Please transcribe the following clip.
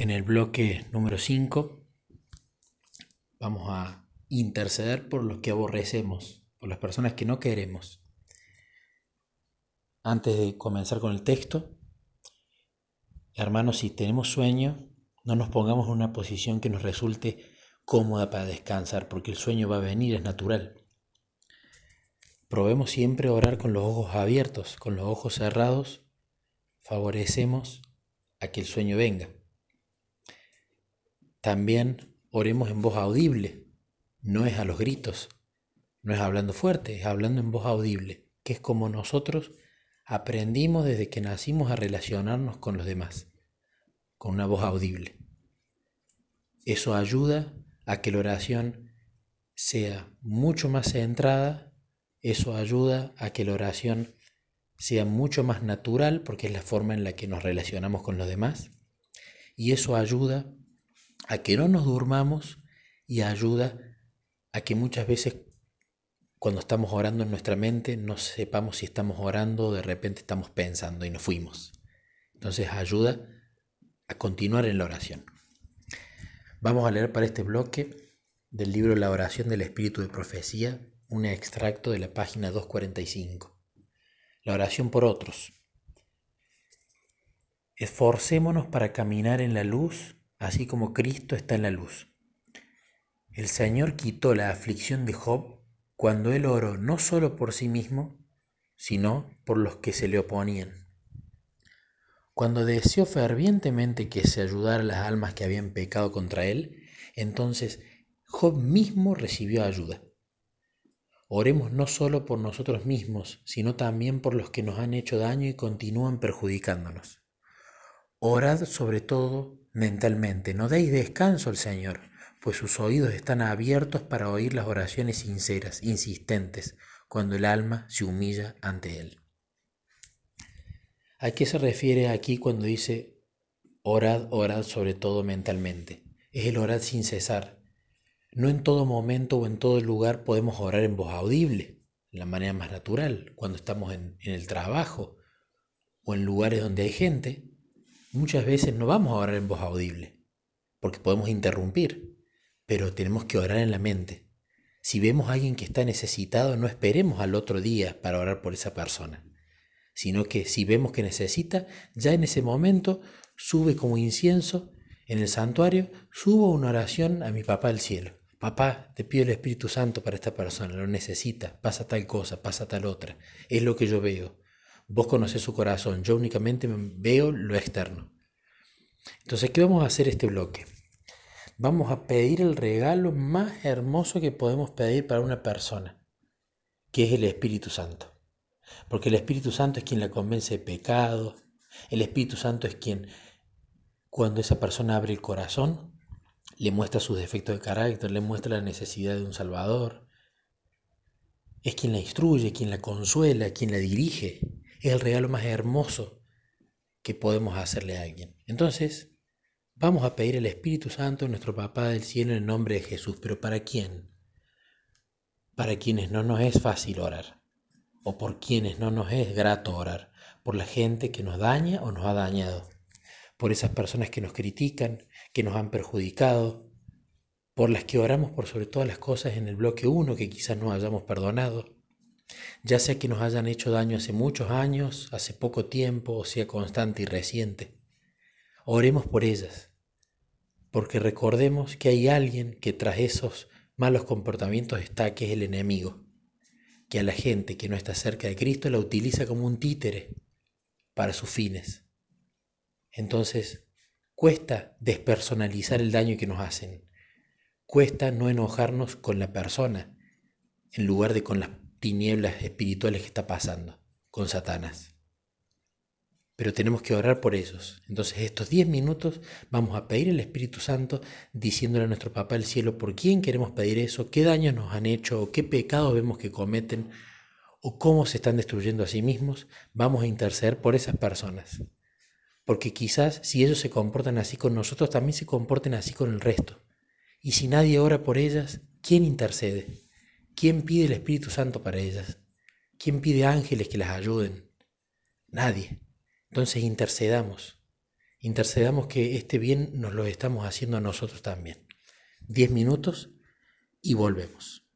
En el bloque número 5 vamos a interceder por los que aborrecemos, por las personas que no queremos. Antes de comenzar con el texto, hermanos, si tenemos sueño, no nos pongamos en una posición que nos resulte cómoda para descansar, porque el sueño va a venir, es natural. Probemos siempre orar con los ojos abiertos, con los ojos cerrados, favorecemos a que el sueño venga. También oremos en voz audible, no es a los gritos, no es hablando fuerte, es hablando en voz audible, que es como nosotros aprendimos desde que nacimos a relacionarnos con los demás, con una voz audible. Eso ayuda a que la oración sea mucho más centrada, eso ayuda a que la oración sea mucho más natural, porque es la forma en la que nos relacionamos con los demás, y eso ayuda a que no nos durmamos y ayuda a que muchas veces cuando estamos orando en nuestra mente no sepamos si estamos orando o de repente estamos pensando y nos fuimos. Entonces ayuda a continuar en la oración. Vamos a leer para este bloque del libro La oración del Espíritu de Profecía un extracto de la página 245. La oración por otros. Esforcémonos para caminar en la luz así como Cristo está en la luz. El Señor quitó la aflicción de Job cuando él oró no solo por sí mismo, sino por los que se le oponían. Cuando deseó fervientemente que se ayudara a las almas que habían pecado contra él, entonces Job mismo recibió ayuda. Oremos no solo por nosotros mismos, sino también por los que nos han hecho daño y continúan perjudicándonos. Orad sobre todo mentalmente, no deis descanso al Señor, pues sus oídos están abiertos para oír las oraciones sinceras, insistentes, cuando el alma se humilla ante Él. ¿A qué se refiere aquí cuando dice orad, orad sobre todo mentalmente? Es el orar sin cesar. No en todo momento o en todo lugar podemos orar en voz audible, de la manera más natural, cuando estamos en, en el trabajo o en lugares donde hay gente, Muchas veces no vamos a orar en voz audible, porque podemos interrumpir, pero tenemos que orar en la mente. Si vemos a alguien que está necesitado, no esperemos al otro día para orar por esa persona, sino que si vemos que necesita, ya en ese momento sube como incienso en el santuario, subo una oración a mi papá del cielo. Papá, te pido el Espíritu Santo para esta persona, lo necesita, pasa tal cosa, pasa tal otra, es lo que yo veo. Vos conocés su corazón, yo únicamente veo lo externo. Entonces, ¿qué vamos a hacer este bloque? Vamos a pedir el regalo más hermoso que podemos pedir para una persona, que es el Espíritu Santo. Porque el Espíritu Santo es quien la convence de pecado, el Espíritu Santo es quien, cuando esa persona abre el corazón, le muestra sus defectos de carácter, le muestra la necesidad de un Salvador. Es quien la instruye, quien la consuela, quien la dirige es el regalo más hermoso que podemos hacerle a alguien. Entonces, vamos a pedir el Espíritu Santo, nuestro Papá del cielo, en el nombre de Jesús. Pero ¿para quién? Para quienes no nos es fácil orar, o por quienes no nos es grato orar, por la gente que nos daña o nos ha dañado, por esas personas que nos critican, que nos han perjudicado, por las que oramos por sobre todas las cosas en el bloque 1 que quizás no hayamos perdonado ya sea que nos hayan hecho daño hace muchos años, hace poco tiempo, o sea constante y reciente. Oremos por ellas, porque recordemos que hay alguien que tras esos malos comportamientos está, que es el enemigo, que a la gente que no está cerca de Cristo la utiliza como un títere para sus fines. Entonces, cuesta despersonalizar el daño que nos hacen, cuesta no enojarnos con la persona en lugar de con las tinieblas espirituales que está pasando con Satanás. Pero tenemos que orar por ellos. Entonces estos 10 minutos vamos a pedir el Espíritu Santo diciéndole a nuestro Papá del Cielo por quién queremos pedir eso, qué daño nos han hecho o qué pecados vemos que cometen o cómo se están destruyendo a sí mismos. Vamos a interceder por esas personas. Porque quizás si ellos se comportan así con nosotros, también se comporten así con el resto. Y si nadie ora por ellas, ¿quién intercede? ¿Quién pide el Espíritu Santo para ellas? ¿Quién pide ángeles que las ayuden? Nadie. Entonces intercedamos. intercedamos que este bien nos lo estamos haciendo a nosotros también. Diez minutos y volvemos.